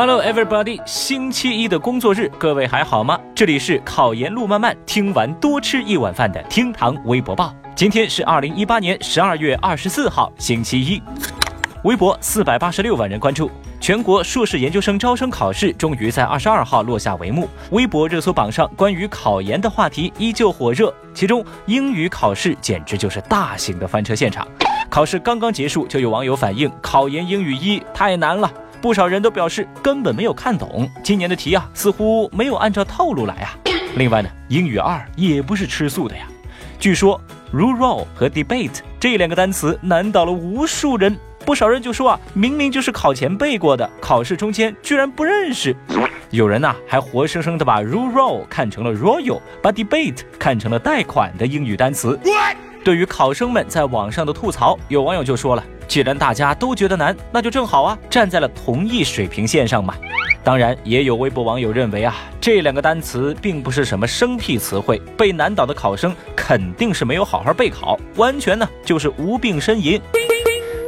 Hello everybody，星期一的工作日，各位还好吗？这里是考研路漫漫，听完多吃一碗饭的厅堂微博报。今天是二零一八年十二月二十四号，星期一。微博四百八十六万人关注，全国硕士研究生招生考试终于在二十二号落下帷幕。微博热搜榜上关于考研的话题依旧火热，其中英语考试简直就是大型的翻车现场。考试刚刚结束，就有网友反映考研英语一太难了，不少人都表示根本没有看懂今年的题啊，似乎没有按照套路来啊。另外呢，英语二也不是吃素的呀，据说 rule 和 debate 这两个单词难倒了无数人。不少人就说啊，明明就是考前背过的，考试中间居然不认识。有人呐，还活生生的把 rule 看成了 royal，把 debate 看成了贷款的英语单词。对于考生们在网上的吐槽，有网友就说了，既然大家都觉得难，那就正好啊，站在了同一水平线上嘛。当然，也有微博网友认为啊，这两个单词并不是什么生僻词汇，被难倒的考生肯定是没有好好备考，完全呢就是无病呻吟。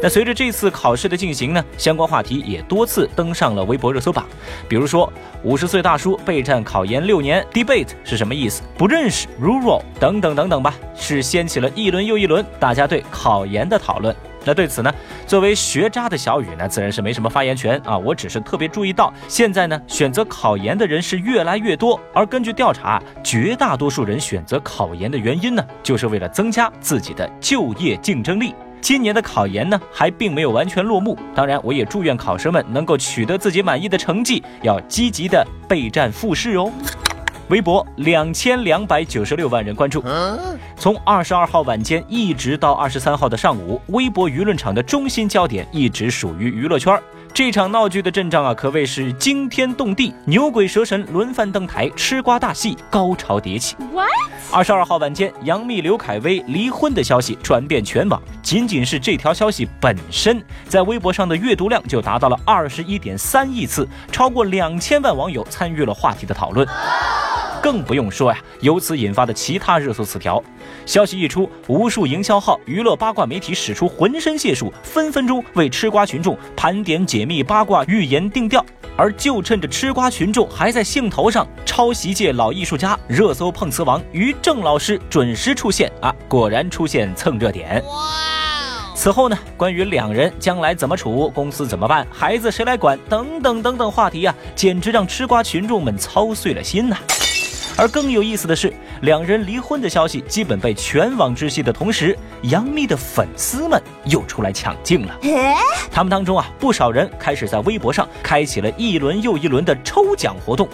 那随着这次考试的进行呢，相关话题也多次登上了微博热搜榜。比如说，五十岁大叔备战考研六年，debate 是什么意思？不认识 rural 等等等等吧，是掀起了一轮又一轮大家对考研的讨论。那对此呢，作为学渣的小雨呢，自然是没什么发言权啊。我只是特别注意到，现在呢，选择考研的人是越来越多，而根据调查，绝大多数人选择考研的原因呢，就是为了增加自己的就业竞争力。今年的考研呢，还并没有完全落幕。当然，我也祝愿考生们能够取得自己满意的成绩，要积极的备战复试哦。微博两千两百九十六万人关注。从二十二号晚间一直到二十三号的上午，微博舆论场的中心焦点一直属于娱乐圈。这场闹剧的阵仗啊，可谓是惊天动地，牛鬼蛇神轮番登台，吃瓜大戏高潮迭起。二十二号晚间，杨幂、刘恺威离婚的消息传遍全网，仅仅是这条消息本身，在微博上的阅读量就达到了二十一点三亿次，超过两千万网友参与了话题的讨论。更不用说呀，由此引发的其他热搜词条。消息一出，无数营销号、娱乐八卦媒体使出浑身解数，分分钟为吃瓜群众盘点、解密八卦、预言定调。而就趁着吃瓜群众还在兴头上，抄袭界老艺术家、热搜碰瓷王于正老师准时出现啊！果然出现蹭热点。哇！此后呢，关于两人将来怎么处、公司怎么办、孩子谁来管等等等等话题啊，简直让吃瓜群众们操碎了心呐。而更有意思的是，两人离婚的消息基本被全网知悉的同时，杨幂的粉丝们又出来抢镜了。他们当中啊，不少人开始在微博上开启了一轮又一轮的抽奖活动，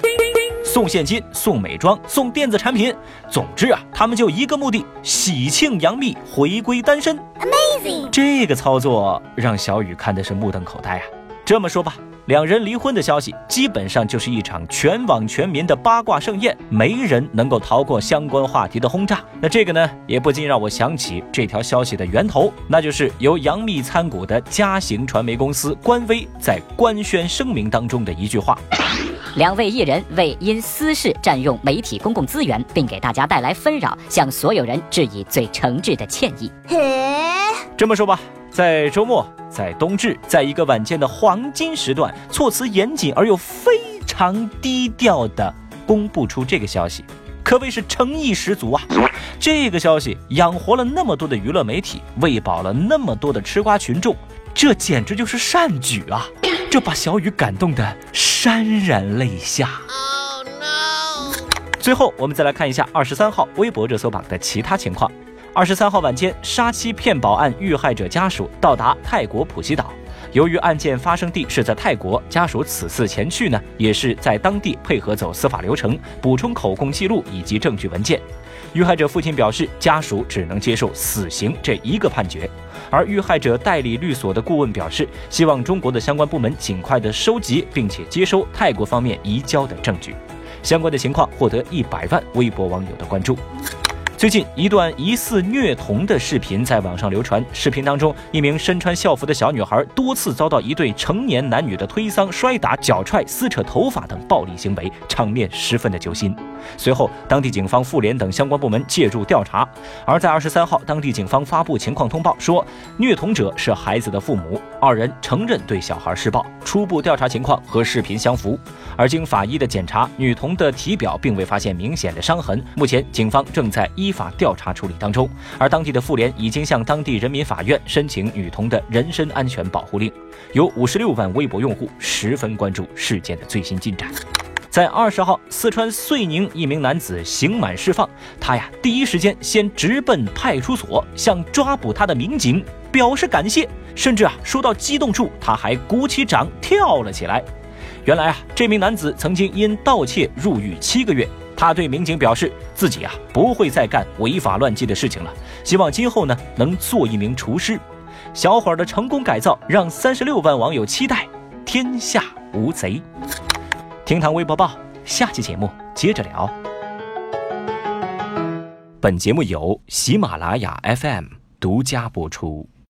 送现金、送美妆、送电子产品。总之啊，他们就一个目的：喜庆杨幂回归单身。Amazing！这个操作让小雨看的是目瞪口呆啊。这么说吧。两人离婚的消息，基本上就是一场全网全民的八卦盛宴，没人能够逃过相关话题的轰炸。那这个呢，也不禁让我想起这条消息的源头，那就是由杨幂参股的嘉行传媒公司官微在官宣声明当中的一句话：两位艺人为因私事占用媒体公共资源，并给大家带来纷扰，向所有人致以最诚挚的歉意。这么说吧。在周末，在冬至，在一个晚间的黄金时段，措辞严谨而又非常低调的公布出这个消息，可谓是诚意十足啊！这个消息养活了那么多的娱乐媒体，喂饱了那么多的吃瓜群众，这简直就是善举啊！这把小雨感动的潸然泪下。最后，我们再来看一下二十三号微博热搜榜的其他情况。二十三号晚间，杀妻骗保案遇害者家属到达泰国普吉岛。由于案件发生地是在泰国，家属此次前去呢，也是在当地配合走司法流程，补充口供记录以及证据文件。遇害者父亲表示，家属只能接受死刑这一个判决。而遇害者代理律所的顾问表示，希望中国的相关部门尽快的收集并且接收泰国方面移交的证据。相关的情况获得一百万微博网友的关注。最近一段疑似虐童的视频在网上流传。视频当中，一名身穿校服的小女孩多次遭到一对成年男女的推搡、摔打、脚踹、撕扯头发等暴力行为，场面十分的揪心。随后，当地警方、妇联等相关部门介入调查。而在二十三号，当地警方发布情况通报说，虐童者是孩子的父母，二人承认对小孩施暴，初步调查情况和视频相符。而经法医的检查，女童的体表并未发现明显的伤痕。目前，警方正在依法调查处理当中。而当地的妇联已经向当地人民法院申请女童的人身安全保护令。有五十六万微博用户十分关注事件的最新进展。在二十号，四川遂宁一名男子刑满释放，他呀第一时间先直奔派出所，向抓捕他的民警表示感谢，甚至啊说到激动处，他还鼓起掌跳了起来。原来啊，这名男子曾经因盗窃入狱七个月。他对民警表示，自己啊不会再干违法乱纪的事情了，希望今后呢能做一名厨师。小伙儿的成功改造让三十六万网友期待，天下无贼。听堂微博报，下期节目接着聊。本节目由喜马拉雅 FM 独家播出。